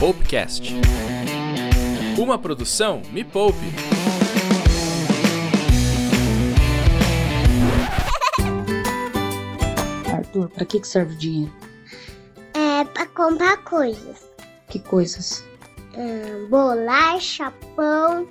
Poupecast. Uma produção Me Poupe. Arthur, pra que, que serve o dinheiro? É pra comprar coisas. Que coisas? Hum, bolacha, pão,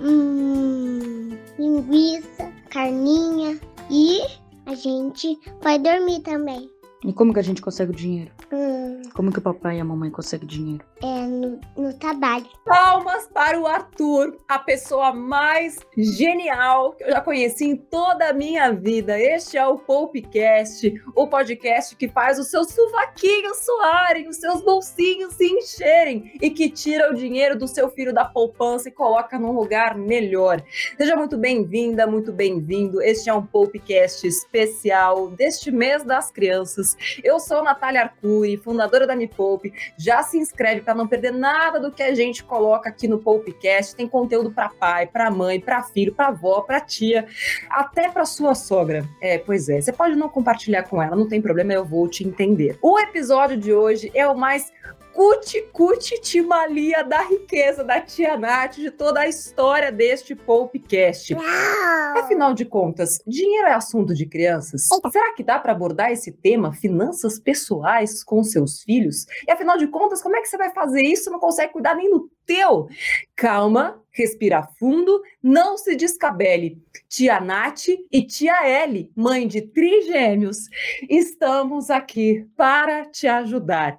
hum, linguiça, carninha e a gente vai dormir também. E como que a gente consegue o dinheiro? Hum, Como que o papai e a mamãe conseguem dinheiro? É no, no trabalho. Palmas para o Arthur, a pessoa mais genial que eu já conheci em toda a minha vida. Este é o Poupecast, o podcast que faz os seus suvaquinhos suarem, os seus bolsinhos se encherem e que tira o dinheiro do seu filho da poupança e coloca num lugar melhor. Seja muito bem-vinda, muito bem-vindo. Este é um Poupecast especial deste mês das crianças. Eu sou Natália Arcuri, fundadora da Me Poupe. Já se inscreve para não perder nada do que a gente coloca aqui no Poupecast. Tem conteúdo para pai, para mãe, para filho, para avó, para tia, até para sua sogra. É, pois é. Você pode não compartilhar com ela, não tem problema, eu vou te entender. O episódio de hoje é o mais cuti-cuti timalia da riqueza da tia Nath, de toda a história deste Poupecast. Afinal de contas, dinheiro é assunto de crianças? Será que dá para abordar esse tema, finanças pessoais, com seus filhos? E afinal de contas, como é que você vai fazer isso se não consegue cuidar nem do teu? Calma, respira fundo, não se descabele. Tia Nath e tia Ellie, mãe de trigêmeos, estamos aqui para te ajudar.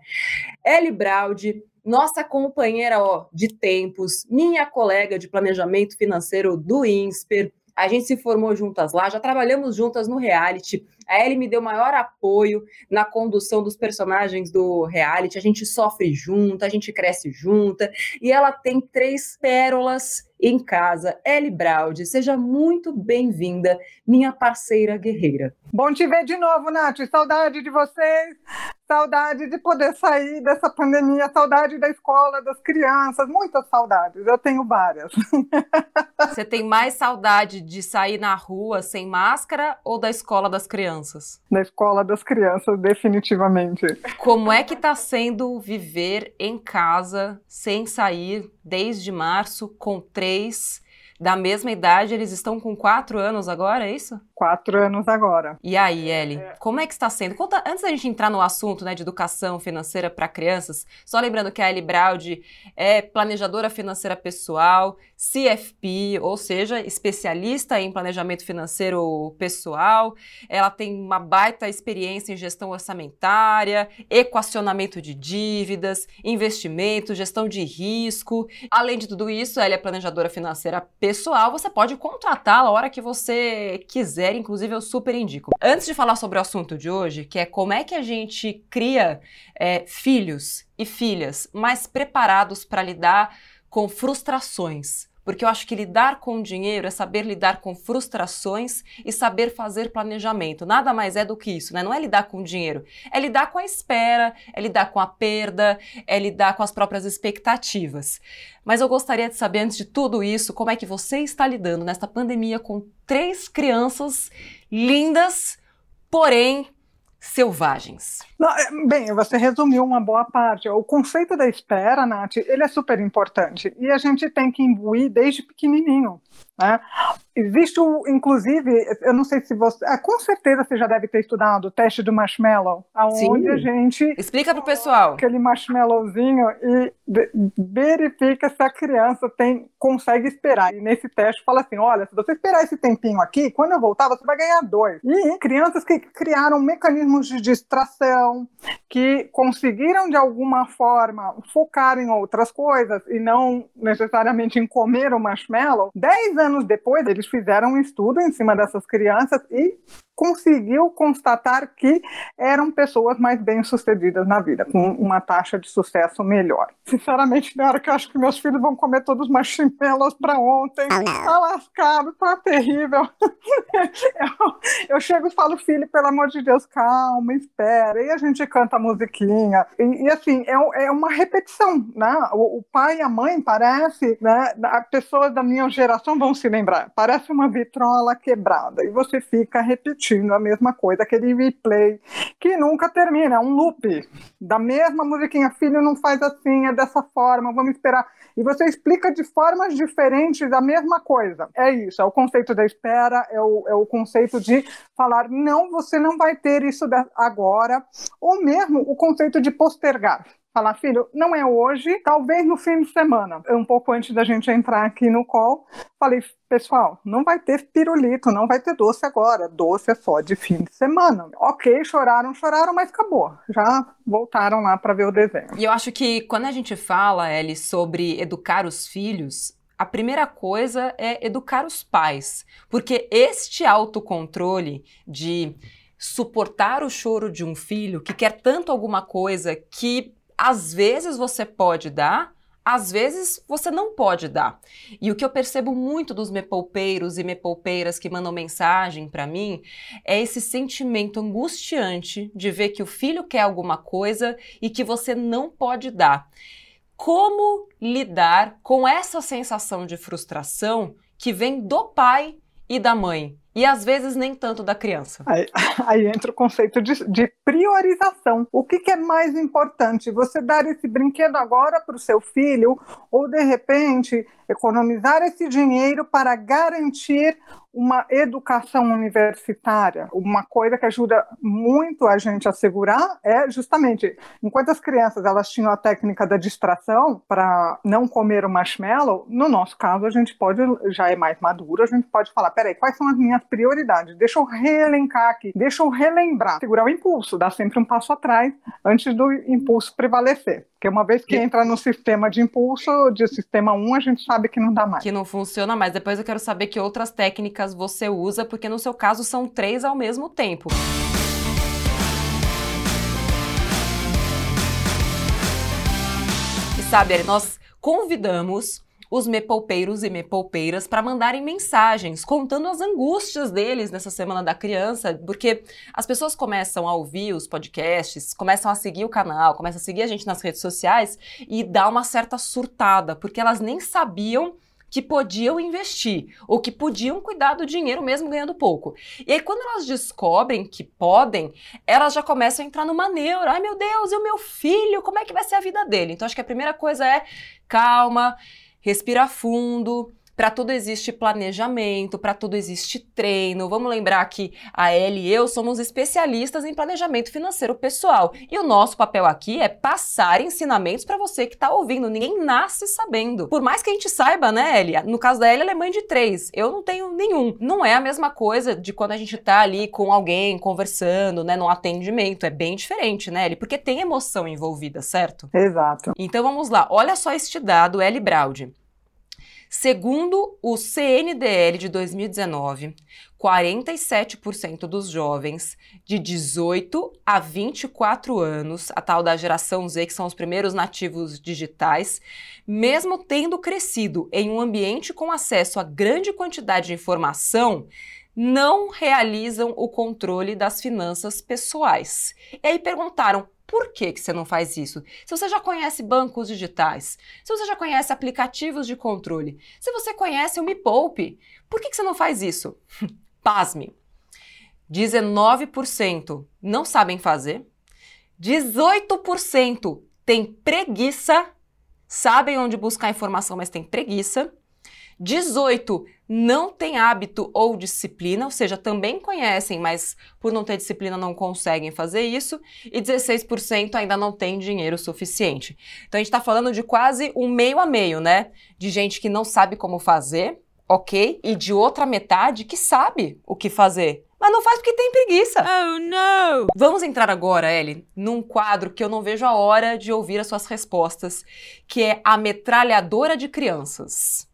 Ellie Braudi, nossa companheira ó, de tempos, minha colega de planejamento financeiro do INSPER. A gente se formou juntas lá, já trabalhamos juntas no reality. A Ellie me deu maior apoio na condução dos personagens do reality. A gente sofre junto, a gente cresce junta. E ela tem três pérolas em casa. Ellie Braudi, seja muito bem-vinda, minha parceira guerreira. Bom te ver de novo, Nath. Saudade de vocês, saudade de poder sair dessa pandemia, saudade da escola, das crianças, muitas saudades. Eu tenho várias. Você tem mais saudade de sair na rua sem máscara ou da escola das crianças? Da escola das crianças, definitivamente. Como é que tá sendo viver em casa sem sair desde março com três da mesma idade? Eles estão com quatro anos agora, é isso? Quatro anos agora. E aí, Ellie, como é que está sendo? Conta, antes da gente entrar no assunto né, de educação financeira para crianças, só lembrando que a Ellie Braudi é planejadora financeira pessoal, CFP, ou seja, especialista em planejamento financeiro pessoal. Ela tem uma baita experiência em gestão orçamentária, equacionamento de dívidas, investimento, gestão de risco. Além de tudo isso, ela é planejadora financeira pessoal. Você pode contratá-la a hora que você quiser inclusive eu super indico. Antes de falar sobre o assunto de hoje, que é como é que a gente cria é, filhos e filhas mais preparados para lidar com frustrações. Porque eu acho que lidar com dinheiro é saber lidar com frustrações e saber fazer planejamento. Nada mais é do que isso, né? Não é lidar com dinheiro, é lidar com a espera, é lidar com a perda, é lidar com as próprias expectativas. Mas eu gostaria de saber, antes de tudo isso, como é que você está lidando nesta pandemia com três crianças lindas, porém selvagens. É, bem, você resumiu uma boa parte. O conceito da espera, Nath, ele é super importante e a gente tem que imbuir desde pequenininho. Né? Existe, o, inclusive, eu não sei se você. Ah, com certeza você já deve ter estudado o teste do marshmallow, aonde Sim. a gente. Explica para o pessoal. Aquele marshmallowzinho e verifica se a criança tem, consegue esperar. E nesse teste fala assim: olha, se você esperar esse tempinho aqui, quando eu voltar, você vai ganhar dois. E crianças que criaram mecanismos de distração, que conseguiram de alguma forma focar em outras coisas e não necessariamente em comer o marshmallow, dez anos depois eles fizeram um estudo em cima dessas crianças e conseguiu constatar que eram pessoas mais bem-sucedidas na vida, com uma taxa de sucesso melhor. Sinceramente, na hora que eu acho que meus filhos vão comer todos os marshmallows para ontem, tá lascado, tá terrível. eu, eu chego e falo, filho, pelo amor de Deus, calma, espera. E a gente canta a musiquinha. E, e, assim, é, é uma repetição, né? O, o pai e a mãe parece, né? As pessoas da minha geração vão se lembrar. Parece uma vitrola quebrada. E você fica repetindo repetindo a mesma coisa, aquele replay que nunca termina, é um loop da mesma musiquinha. Filho, não faz assim, é dessa forma, vamos esperar. E você explica de formas diferentes a mesma coisa. É isso, é o conceito da espera, é o, é o conceito de falar, não, você não vai ter isso agora, ou mesmo o conceito de postergar falar, filho, não é hoje, talvez no fim de semana. Um pouco antes da gente entrar aqui no call, falei, pessoal, não vai ter pirulito, não vai ter doce agora. Doce é só de fim de semana. Ok, choraram, choraram, mas acabou. Já voltaram lá para ver o desenho. E eu acho que quando a gente fala, Ellie, sobre educar os filhos, a primeira coisa é educar os pais, porque este autocontrole de suportar o choro de um filho que quer tanto alguma coisa que às vezes você pode dar, às vezes você não pode dar. E o que eu percebo muito dos mepolpeiros e mepolpeiras que mandam mensagem para mim é esse sentimento angustiante de ver que o filho quer alguma coisa e que você não pode dar. Como lidar com essa sensação de frustração que vem do pai e da mãe? E às vezes nem tanto da criança. Aí, aí entra o conceito de, de priorização. O que, que, é mais importante? Você dar esse brinquedo agora para o seu filho ou de repente economizar esse dinheiro para garantir uma educação universitária. Uma coisa que ajuda muito a gente a segurar é justamente, enquanto as crianças elas tinham a técnica da distração para não comer o marshmallow, no nosso caso a gente pode, já é mais maduro, a gente pode falar, peraí, quais são as minhas prioridades? Deixa eu reelencar aqui, deixa eu relembrar, segurar o impulso, dar sempre um passo atrás antes do impulso prevalecer. Porque uma vez que entra no sistema de impulso, de sistema 1, a gente sabe que não dá mais. Que não funciona mais. Depois eu quero saber que outras técnicas você usa, porque no seu caso são três ao mesmo tempo. E sabe, nós convidamos os mepolpeiros e mepolpeiras para mandarem mensagens contando as angústias deles nessa semana da criança, porque as pessoas começam a ouvir os podcasts, começam a seguir o canal, começam a seguir a gente nas redes sociais e dá uma certa surtada, porque elas nem sabiam que podiam investir ou que podiam cuidar do dinheiro mesmo ganhando pouco. E aí, quando elas descobrem que podem, elas já começam a entrar numa neura. Ai, meu Deus, e o meu filho? Como é que vai ser a vida dele? Então, acho que a primeira coisa é calma respira fundo. Para tudo existe planejamento, para tudo existe treino. Vamos lembrar que a Ellie e eu somos especialistas em planejamento financeiro pessoal. E o nosso papel aqui é passar ensinamentos para você que está ouvindo. Ninguém nasce sabendo. Por mais que a gente saiba, né, Ellie? No caso da Ellie, ela é mãe de três. Eu não tenho nenhum. Não é a mesma coisa de quando a gente está ali com alguém conversando, né, no atendimento. É bem diferente, né, Ellie? Porque tem emoção envolvida, certo? Exato. Então vamos lá. Olha só este dado, Ellie Braud. Segundo o CNDL de 2019, 47% dos jovens de 18 a 24 anos, a tal da geração Z, que são os primeiros nativos digitais, mesmo tendo crescido em um ambiente com acesso a grande quantidade de informação, não realizam o controle das finanças pessoais. E aí perguntaram por que, que você não faz isso? Se você já conhece bancos digitais, se você já conhece aplicativos de controle, se você conhece o Me Poupe, por que, que você não faz isso? Pasme. 19% não sabem fazer, 18% têm preguiça, sabem onde buscar informação, mas têm preguiça, 18 não têm hábito ou disciplina, ou seja, também conhecem, mas por não ter disciplina não conseguem fazer isso, e 16% ainda não tem dinheiro suficiente. Então a gente está falando de quase um meio a meio, né? De gente que não sabe como fazer, ok? E de outra metade que sabe o que fazer, mas não faz porque tem preguiça. Oh, não! Vamos entrar agora, Ellie, num quadro que eu não vejo a hora de ouvir as suas respostas, que é a metralhadora de crianças.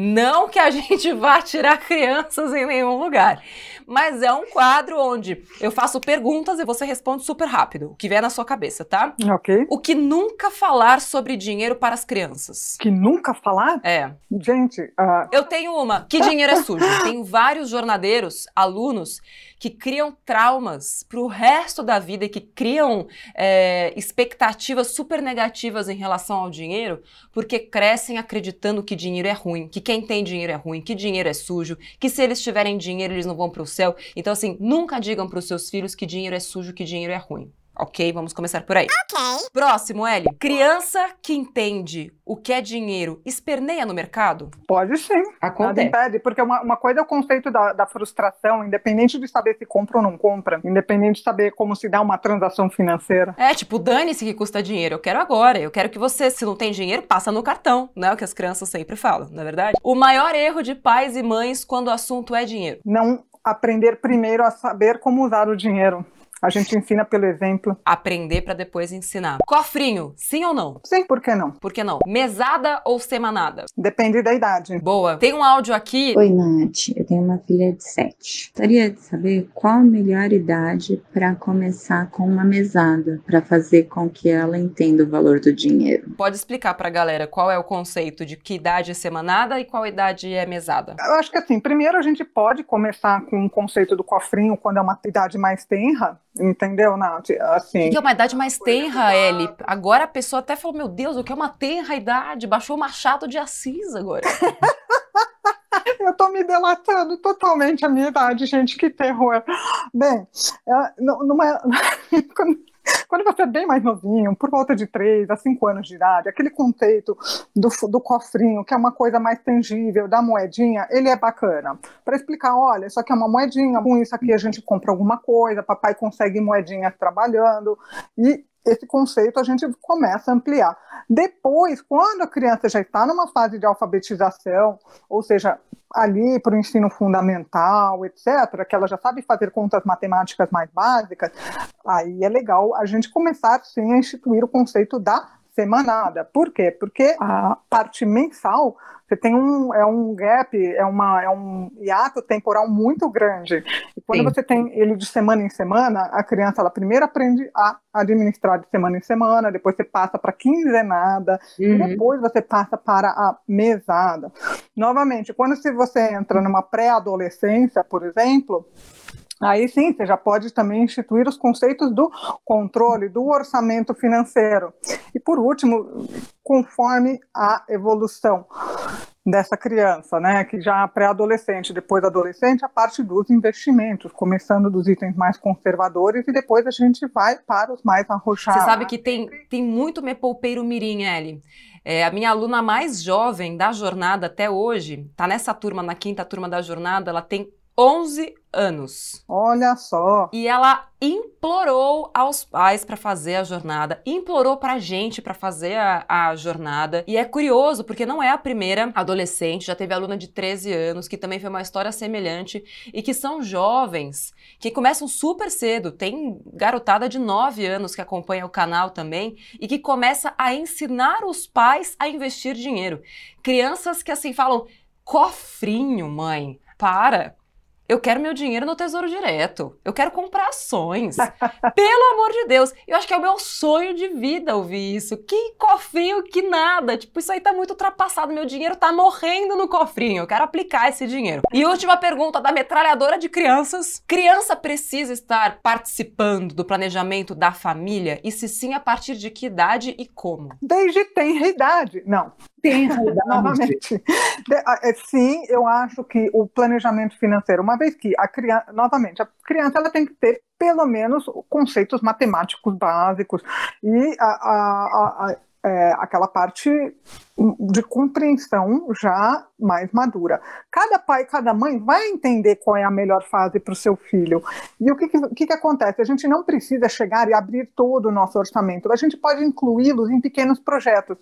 Não que a gente vá tirar crianças em nenhum lugar, mas é um quadro onde eu faço perguntas e você responde super rápido, o que vier na sua cabeça, tá? Ok. O que nunca falar sobre dinheiro para as crianças? Que nunca falar? É. Gente, uh... eu tenho uma. Que dinheiro é sujo? Tenho vários jornadeiros, alunos que criam traumas para o resto da vida e que criam é, expectativas super negativas em relação ao dinheiro, porque crescem acreditando que dinheiro é ruim, que quem tem dinheiro é ruim, que dinheiro é sujo, que se eles tiverem dinheiro eles não vão para o céu. Então, assim, nunca digam para os seus filhos que dinheiro é sujo, que dinheiro é ruim. Ok, vamos começar por aí. Ok. Próximo, Eli. Criança que entende o que é dinheiro esperneia no mercado? Pode sim. Nada Acontece. impede, porque uma, uma coisa é o conceito da, da frustração, independente de saber se compra ou não compra, independente de saber como se dá uma transação financeira. É, tipo, dane-se que custa dinheiro. Eu quero agora. Eu quero que você, se não tem dinheiro, passa no cartão. Não é o que as crianças sempre falam, não é verdade? O maior erro de pais e mães quando o assunto é dinheiro. Não aprender primeiro a saber como usar o dinheiro. A gente ensina pelo exemplo. Aprender pra depois ensinar. Cofrinho, sim ou não? Sim, por que não? Por que não? Mesada ou semanada? Depende da idade. Boa. Tem um áudio aqui. Oi, Nath. Eu tenho uma filha de 7. Gostaria de saber qual a melhor idade para começar com uma mesada, para fazer com que ela entenda o valor do dinheiro. Pode explicar pra galera qual é o conceito de que idade é semanada e qual idade é mesada? Eu acho que assim, primeiro a gente pode começar com o conceito do cofrinho quando é uma idade mais tenra, entendeu, Nath? Assim, Que é uma idade mais tenra, Eli. Agora a pessoa até falou: Meu Deus, o que é uma tenra idade? Baixou o Machado de Assis agora. eu tô me delatando totalmente a minha idade, gente, que terror. Bem, é, nu- numa, quando, você é bem mais novinho, por volta de 3 a 5 anos de idade, aquele conceito do, do cofrinho, que é uma coisa mais tangível, da moedinha, ele é bacana. Para explicar, olha, isso aqui é uma moedinha, com isso aqui a gente compra alguma coisa, papai consegue moedinhas trabalhando, e esse conceito a gente começa a ampliar. Depois, quando a criança já está numa fase de alfabetização, ou seja, ali para o ensino fundamental, etc., que ela já sabe fazer contas matemáticas mais básicas, aí é legal a gente começar sim a instituir o conceito da semanada. Por quê? Porque a parte mensal você tem um é um gap, é uma é um hiato temporal muito grande. E quando Sim. você tem ele de semana em semana, a criança ela primeiro aprende a administrar de semana em semana, depois você passa para quinzenada, e Uhum. depois você passa para a mesada. Novamente, quando se você entra numa pré-adolescência, por exemplo, aí sim você já pode também instituir os conceitos do controle, do orçamento financeiro. E por último, conforme a evolução dessa criança, né, que já pré-adolescente, depois adolescente, a parte dos investimentos, começando dos itens mais conservadores e depois a gente vai para os mais arrojados. Você sabe que tem, tem muito me poupeiro mirim, Eli. É, a minha aluna mais jovem da jornada até hoje, tá nessa turma, na quinta turma da jornada, ela tem 11 anos. Olha só, E ela implorou aos pais para fazer a jornada, implorou pra gente para fazer a, a jornada. E é curioso, porque não é a primeira adolescente, já teve aluna de 13 anos, que também foi uma história semelhante, e que são jovens, que começam super cedo. Tem garotada de 9 anos que acompanha o canal também, e que começa a ensinar os pais a investir dinheiro. Crianças que assim falam: cofrinho, mãe, para. Eu quero meu dinheiro no Tesouro Direto. Eu quero comprar ações. Pelo amor de Deus. Eu acho que é o meu sonho de vida ouvir isso. Que cofrinho, que nada. Tipo, isso aí tá muito ultrapassado. Meu dinheiro tá morrendo no cofrinho. Eu quero aplicar esse dinheiro. E última pergunta da metralhadora de crianças. Criança precisa estar participando do planejamento da família? E se sim, a partir de que idade e como? desde tenra idade. Não, Tem realidade. novamente. É, Sim, eu acho que o planejamento financeiro, uma vez que a criança, novamente, a criança ela tem que ter pelo menos conceitos matemáticos básicos e a, a- a- a- é, aquela parte de compreensão já mais madura. Cada pai, cada mãe vai entender qual é a melhor fase para o seu filho. E o que, que, que acontece? A gente não precisa chegar e abrir todo o nosso orçamento. A gente pode incluí-los em pequenos projetos.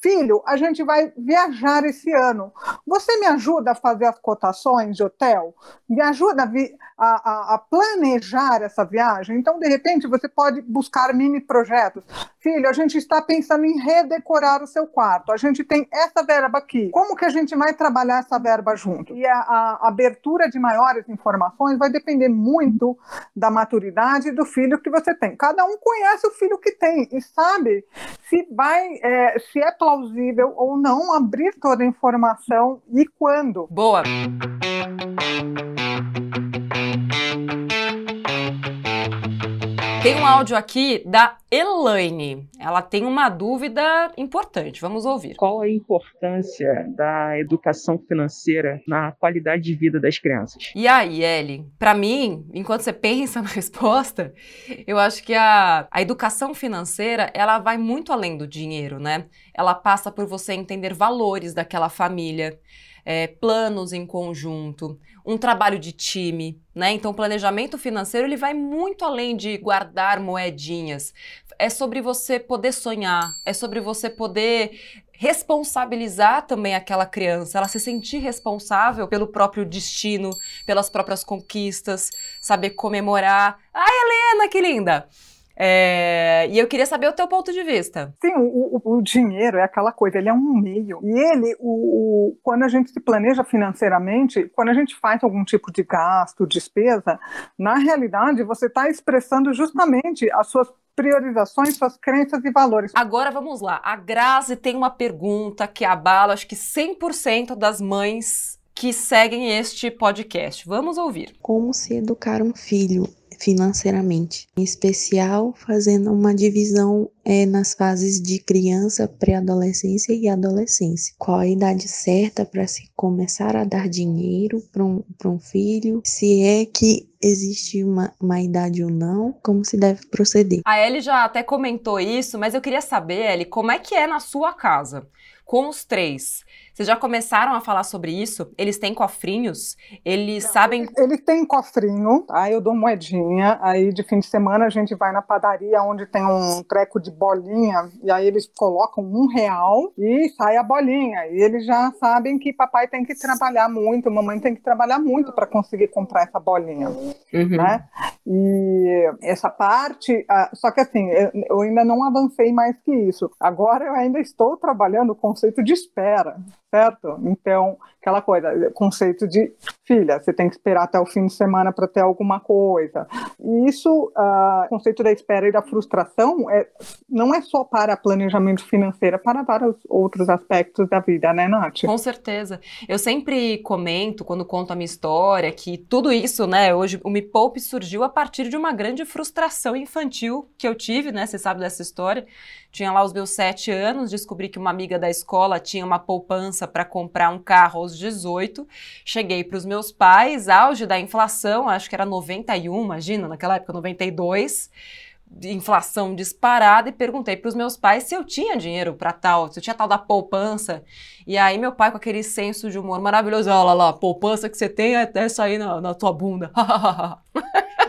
Filho, a gente vai viajar esse ano. Você me ajuda a fazer as cotações de hotel? Me ajuda a, vi- a- a- a planejar essa viagem? Então, de repente, você pode buscar mini projetos. Filho, a gente está pensando em redecorar o seu quarto. A gente tem essa verba aqui. Como que a gente vai trabalhar essa verba junto? E a, a abertura de maiores informações vai depender muito da maturidade do filho que você tem. Cada um conhece o filho que tem e sabe se vai, é, se é plausível ou não abrir toda a informação e quando. Boa! Tem um áudio aqui da Elaine. Ela tem uma dúvida importante. Vamos ouvir. Qual a importância da educação financeira na qualidade de vida das crianças? E aí, Ellie? Para mim, enquanto você pensa na resposta, eu acho que a, a educação financeira ela vai muito além do dinheiro, né? Ela passa por você entender valores daquela família é, planos em conjunto, um trabalho de time, né? Então, o planejamento financeiro ele vai muito além de guardar moedinhas. É sobre você poder sonhar, é sobre você poder responsabilizar também aquela criança, ela se sentir responsável pelo próprio destino, pelas próprias conquistas, saber comemorar. Ai, Helena, que linda! É, e eu queria saber o teu ponto de vista. Sim, o, o, o dinheiro é aquela coisa, ele é um meio. E ele, o, quando a gente se planeja financeiramente, quando a gente faz algum tipo de gasto, despesa, na realidade você está expressando justamente as suas priorizações, suas crenças e valores. Agora vamos lá. A Grazi tem uma pergunta que abala, acho que 100% das mães que seguem este podcast. Vamos ouvir. Como se educar um filho financeiramente, em especial fazendo uma divisão é, nas fases de criança, pré-adolescência e adolescência. Qual a idade certa para se começar a dar dinheiro para um, um filho? Se é que existe uma, uma idade ou não, como se deve proceder. A Ellie já até comentou isso, mas eu queria saber, Ellie, como é que é na sua casa? Com os três. Vocês já começaram a falar sobre isso? Eles têm cofrinhos? Eles Não, sabem. Eles têm cofrinho, aí eu dou moedinha, aí de fim de semana a gente vai na padaria onde tem um treco de bolinha, e aí eles colocam um real e sai a bolinha. E eles já sabem que papai tem que trabalhar muito, mamãe tem que trabalhar muito para conseguir comprar essa bolinha. Uhum. Né? E essa parte, só que assim, eu ainda não avancei mais que isso. Agora eu ainda estou trabalhando o conceito de espera certo? Então, aquela coisa, conceito de filha, você tem que esperar até o fim de semana para ter alguma coisa. E isso, o uh, conceito da espera e da frustração, é, não é só para planejamento financeiro, é para vários outros aspectos da vida, né, Nath? Com certeza. Eu sempre comento, quando conto a minha história, que tudo isso, né, hoje o Me Poupe surgiu a partir de uma grande frustração infantil que eu tive, né, você sabe dessa história, tinha lá os meus sete anos, descobri que uma amiga da escola tinha uma poupança para comprar um carro aos 18. Cheguei para os meus pais, auge da inflação, acho que era 91, imagina, naquela época 92 inflação disparada e perguntei para os meus pais se eu tinha dinheiro para tal, se eu tinha tal da poupança. E aí meu pai com aquele senso de humor maravilhoso, olha lá, poupança que você tem é essa aí na, na tua bunda.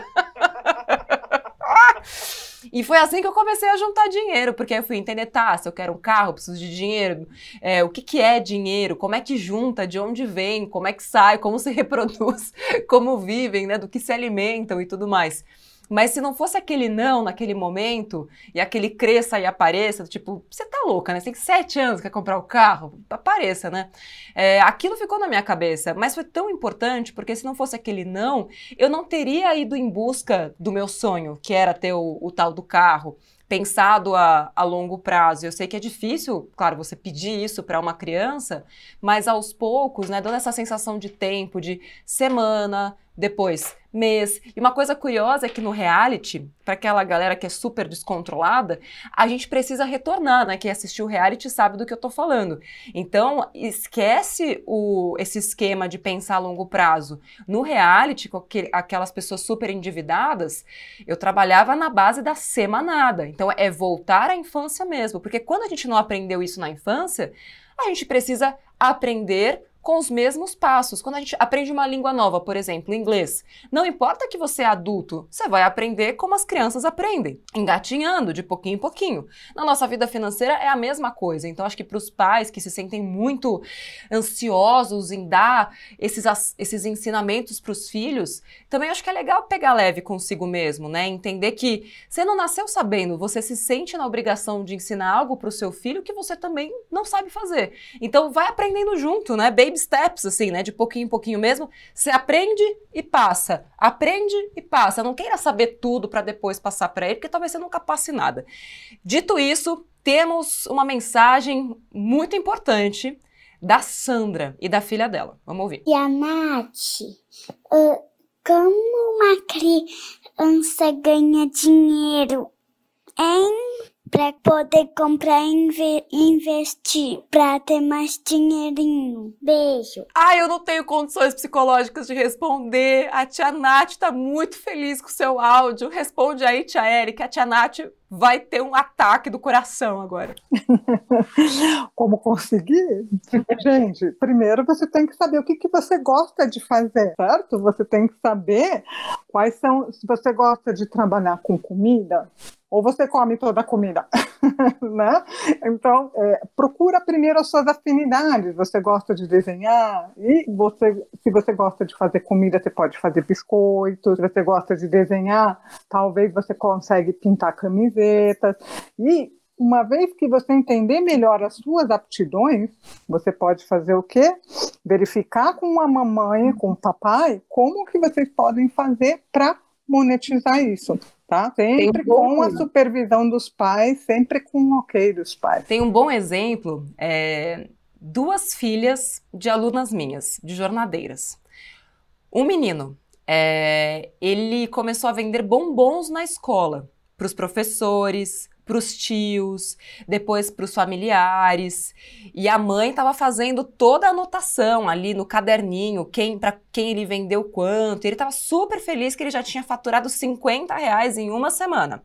E foi assim que eu comecei a juntar dinheiro, porque eu fui entender, tá, se eu quero um carro, preciso de dinheiro, é, o que, que é dinheiro, como é que junta, de onde vem, como é que sai, como se reproduz, como vivem, né, do que se alimentam e tudo mais. Mas se não fosse aquele não naquele momento, e aquele cresça e apareça, tipo, você tá louca, né? Você tem sete anos, quer comprar o carro? Apareça, né? É, aquilo ficou na minha cabeça, mas foi tão importante, porque se não fosse aquele não, eu não teria ido em busca do meu sonho, que era ter o, o tal do carro pensado a, a, longo prazo. Eu sei que é difícil, claro, você pedir isso para uma criança, mas aos poucos, né, dando essa sensação de tempo, de semana, depois mês. E uma coisa curiosa é que no reality, para aquela galera que é super descontrolada, a gente precisa retornar, né? Quem assistiu o reality sabe do que eu tô falando. Então, esquece o, esse esquema de pensar a longo prazo. No reality, com aquelas pessoas super endividadas, eu trabalhava na base da semanada. Então, é voltar à infância mesmo. Porque quando a gente não aprendeu isso na infância, a gente precisa aprender com os mesmos passos. Quando a gente aprende uma língua nova, por exemplo, inglês, não importa que você é adulto, você vai aprender como as crianças aprendem, engatinhando de pouquinho em pouquinho. Na nossa vida financeira é a mesma coisa. Então, acho que para os pais que se sentem muito ansiosos em dar esses, esses ensinamentos para os filhos, também acho que é legal pegar leve consigo mesmo, né? Entender que você não nasceu sabendo, você se sente na obrigação de ensinar algo para o seu filho que você também não sabe fazer. Então, vai aprendendo junto, né? Baby baby steps, assim, né? De pouquinho em pouquinho mesmo. Você aprende e passa. Aprende e passa. Não queira saber tudo para depois passar para ele, porque talvez você nunca passe nada. Dito isso, temos uma mensagem muito importante da Sandra e da filha dela. Vamos ouvir. E a Nath, Como uma criança ganha dinheiro, hein? Pra poder comprar e inve- investir, pra ter mais dinheirinho. Beijo. Ai, eu não tenho condições psicológicas de responder. A tia Nath tá muito feliz com o seu áudio. Responde aí, tia Érica. A tia Nath vai ter um ataque do coração agora. Como conseguir? Gente, primeiro você tem que saber o que, que você gosta de fazer, certo? Você tem que saber quais são. Se você gosta de trabalhar com comida, ou você come toda a comida, né? Então, é, procura primeiro as suas afinidades. Você gosta de desenhar e você, se você gosta de fazer comida, você pode fazer biscoitos. Se você gosta de desenhar, talvez você consegue pintar E uma vez que você entender melhor as suas aptidões, você pode fazer o quê? Verificar com a mamãe, com o papai, como que vocês podem fazer para monetizar isso, tá? Sempre um com a supervisão dos pais, sempre com o ok dos pais. Tem um bom exemplo, é, duas filhas de alunas minhas, de jornadeiras. Um menino, é, ele começou a vender bombons na escola, para os professores, para os tios, depois para os familiares. E a mãe estava fazendo toda a anotação ali no caderninho, quem para quem ele vendeu quanto. Ele estava super feliz que ele já tinha faturado 50 reais em uma semana.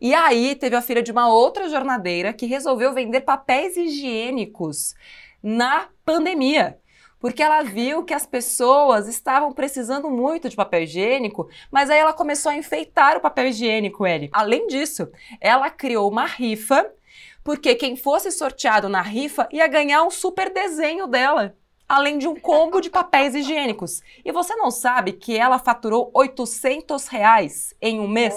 E aí teve a filha de uma outra jornadeira que resolveu vender papéis higiênicos na pandemia. Porque ela viu que as pessoas estavam precisando muito de papel higiênico, mas aí ela começou a enfeitar o papel higiênico, ele. Além disso, ela criou uma rifa, porque quem fosse sorteado na rifa ia ganhar um super desenho dela. Além de um combo de papéis higiênicos. E você não sabe que ela faturou 800 reais em um mês?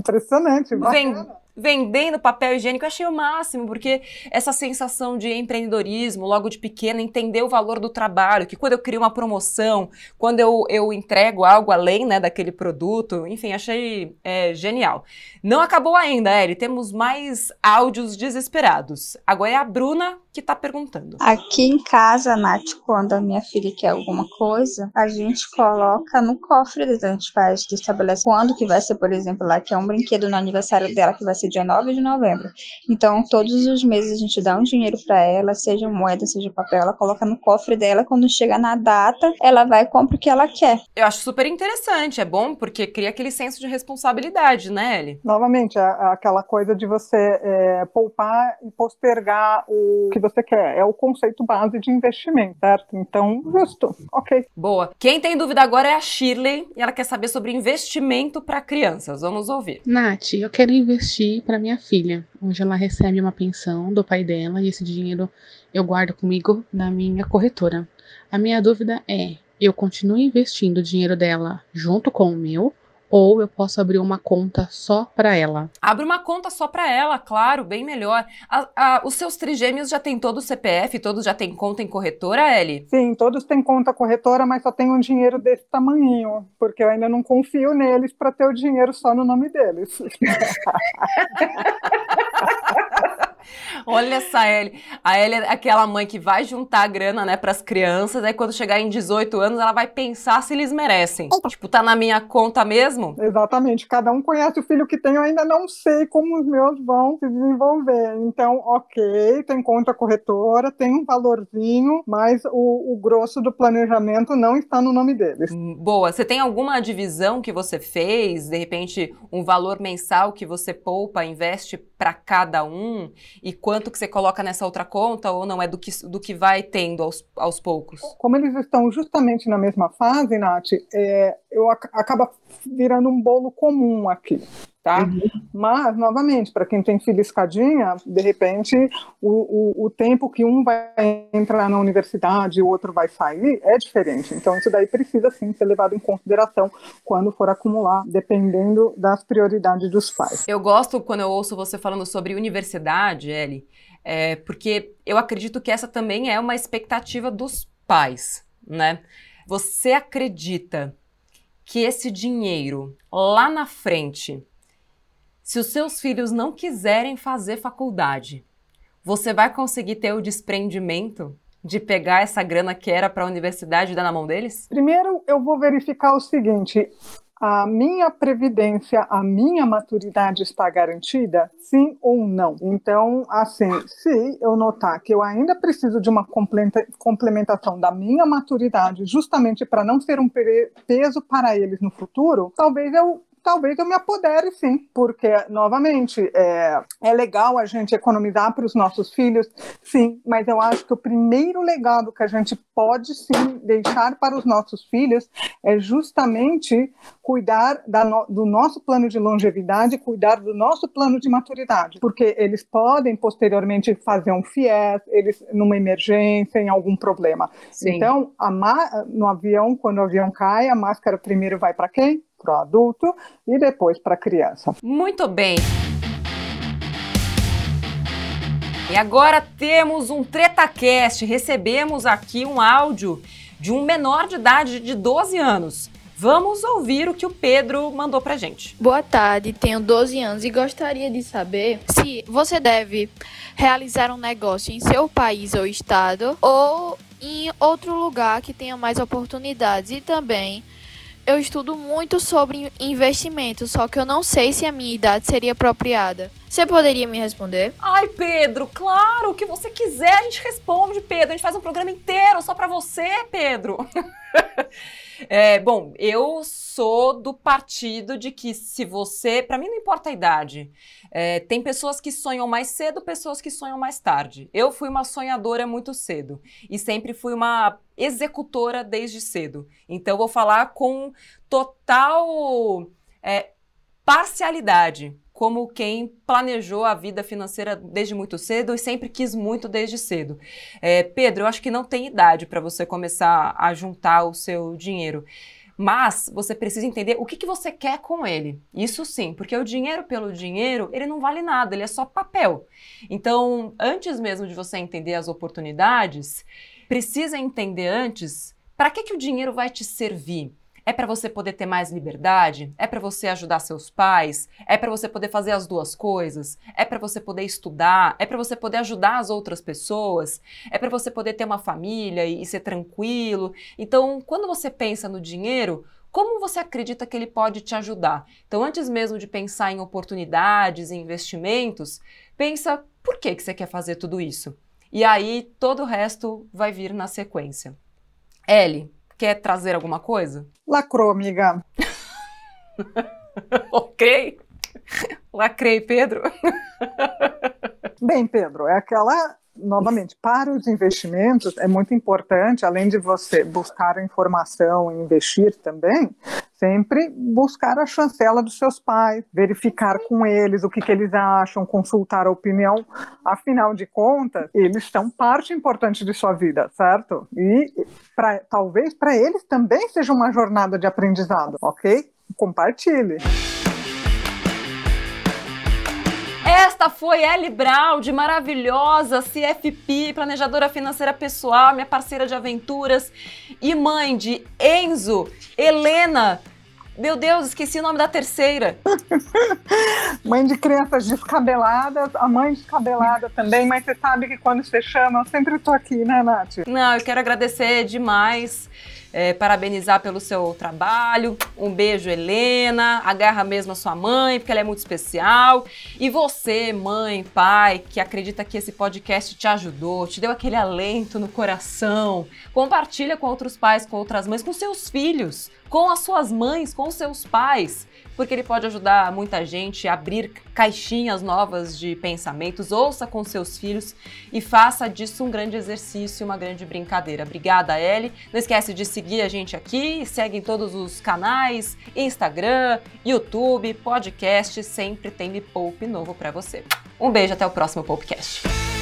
Impressionante, bacana. Vendendo papel higiênico, eu achei o máximo, porque essa sensação de empreendedorismo, logo de pequena, entender o valor do trabalho, que quando eu crio uma promoção, quando eu, eu entrego algo além né, daquele produto, enfim, achei é, genial. Não acabou ainda, Eri, temos mais áudios desesperados. Agora é a Bruna que tá perguntando. Aqui em casa, Nath, quando a minha filha quer alguma coisa, a gente coloca no cofre dela. A gente faz, estabelece quando que vai ser, por exemplo, lá que é um brinquedo no aniversário dela, que vai ser dia 9 de novembro. Então, todos os meses a gente dá um dinheiro pra ela, seja moeda, seja papel, ela coloca no cofre dela. Quando chega na data, ela vai e compra o que ela quer. Eu acho super interessante, é bom porque cria aquele senso de responsabilidade, né, Eli? Novamente, a- aquela coisa de você é, poupar e postergar o que você quer. É o conceito base de investimento, certo? Então, justo. Ok. Boa. Quem tem dúvida agora é a Shirley e ela quer saber sobre investimento para crianças. Vamos ouvir. Nath, eu quero investir para minha filha. Hoje ela recebe uma pensão do pai dela e esse dinheiro eu guardo comigo na minha corretora. A minha dúvida é: eu continuo investindo o dinheiro dela junto com o meu ou eu posso abrir uma conta só para ela? Abre uma conta só para ela, claro, bem melhor. A- a- os seus trigêmeos já têm todo o CPF, todos já têm conta em corretora, Eli? Sim, todos têm conta corretora, mas só tem um dinheiro desse tamanho, porque eu ainda não confio neles para ter o dinheiro só no nome deles. Olha essa Ellie. A Ellie é aquela mãe que vai juntar a grana, né, pras crianças, aí quando chegar em 18 anos, ela vai pensar se eles merecem. Tipo, tá na minha conta mesmo? Exatamente, cada um conhece o filho que tem, eu ainda não sei como os meus vão se desenvolver. Então, ok, tem conta corretora, tem um valorzinho, mas o, o grosso do planejamento não está no nome deles. Boa. Você tem alguma divisão que você fez? De repente, um valor mensal que você poupa, investe para cada um? E quanto que você coloca nessa outra conta? Ou não? É do que, do que vai tendo aos, aos poucos? Como eles estão justamente na mesma fase, Nath, é, eu ac acaba virando um bolo comum aqui. Tá? Mas, novamente, para quem tem filho escadinha, de repente, o, o, o tempo que um vai entrar na universidade e o outro vai sair é diferente. Então, isso daí precisa sim ser levado em consideração quando for acumular, dependendo das prioridades dos pais. Eu gosto quando eu ouço você falando sobre universidade, Ellie, é, porque eu acredito que essa também é uma expectativa dos pais, né? Você acredita que esse dinheiro lá na frente, se os seus filhos não quiserem fazer faculdade, você vai conseguir ter o desprendimento de pegar essa grana que era para a universidade e dar na mão deles? Primeiro, eu vou verificar o seguinte: a minha previdência, a minha maturidade está garantida? Sim ou não? Então, assim, se eu notar que eu ainda preciso de uma complementação da minha maturidade, justamente para não ser um peso para eles no futuro, talvez eu talvez eu me apodere sim, porque, novamente, é, é legal a gente economizar para os nossos filhos, sim, mas eu acho que o primeiro legado que a gente pode sim deixar para os nossos filhos é justamente cuidar no, do nosso plano de longevidade, cuidar do nosso plano de maturidade, porque eles podem posteriormente fazer um FIES, eles numa emergência, em algum problema. Sim. Então, no avião, quando o avião cai, a máscara primeiro vai para quem? Para o adulto e depois para a criança. Muito bem. E agora temos um TretaCast. Recebemos aqui um áudio de um menor de idade de 12 anos. Vamos ouvir o que o Pedro mandou pra gente. Boa tarde, tenho 12 anos e gostaria de saber se você deve realizar um negócio em seu país ou estado ou em outro lugar que tenha mais oportunidades e também eu estudo muito sobre investimento, só que eu não sei se a minha idade seria apropriada. Você poderia me responder? Ai, Pedro, claro, o que você quiser a gente responde, Pedro. A gente faz um programa inteiro só para você, Pedro. É, bom, eu sou do partido de que se você. Para mim não importa a idade. É, tem pessoas que sonham mais cedo, pessoas que sonham mais tarde. Eu fui uma sonhadora muito cedo e sempre fui uma executora desde cedo. Então vou falar com total é, parcialidade como quem planejou a vida financeira desde muito cedo e sempre quis muito desde cedo. É, Pedro, eu acho que não tem idade para você começar a juntar o seu dinheiro. Mas você precisa entender o que, que você quer com ele. Isso sim, porque o dinheiro pelo dinheiro, ele não vale nada, ele é só papel. Então, antes mesmo de você entender as oportunidades, precisa entender antes para que, que o dinheiro vai te servir. É para você poder ter mais liberdade? É para você ajudar seus pais? É para você poder fazer as duas coisas? É para você poder estudar? É para você poder ajudar as outras pessoas? É para você poder ter uma família e, e ser tranquilo? Então, quando você pensa no dinheiro, como você acredita que ele pode te ajudar? Então, antes mesmo de pensar em oportunidades e investimentos, pensa por que, que você quer fazer tudo isso? E aí todo o resto vai vir na sequência. Ellie, Quer trazer alguma coisa? Lacrou, amiga. ok. Lacrei, Pedro. Bem, Pedro, é aquela novamente, para os investimentos é muito importante, além de você buscar informação e investir também, sempre buscar a chancela dos seus pais, verificar com eles o que, que eles acham, consultar a opinião. Afinal de contas, eles são parte importante de sua vida, certo? E pra, talvez para eles também seja uma jornada de aprendizado, ok? Compartilhe. Esta foi Ellie Braud, maravilhosa CFP, planejadora financeira pessoal, minha parceira de aventuras e mãe de Enzo, Helena. Meu Deus, esqueci o nome da terceira. mãe de crianças descabeladas, a mãe descabelada também, mas você sabe que quando você chama, eu sempre tô aqui, né, Nath? Não, eu quero agradecer demais é, parabenizar pelo seu trabalho. Um beijo, Helena. Agarra mesmo a sua mãe, porque ela é muito especial. E você, mãe, pai, que acredita que esse podcast te ajudou, te deu aquele alento no coração, compartilha com outros pais, com outras mães, com seus filhos, com as suas mães, com seus pais porque ele pode ajudar muita gente a abrir caixinhas novas de pensamentos. Ouça com seus filhos e faça disso um grande exercício, uma grande brincadeira. Obrigada, Ellie. Não esquece de seguir a gente aqui, segue em todos os canais, Instagram, YouTube, podcast, sempre tem Me Poupe novo para você. Um beijo, até o próximo Poupecast.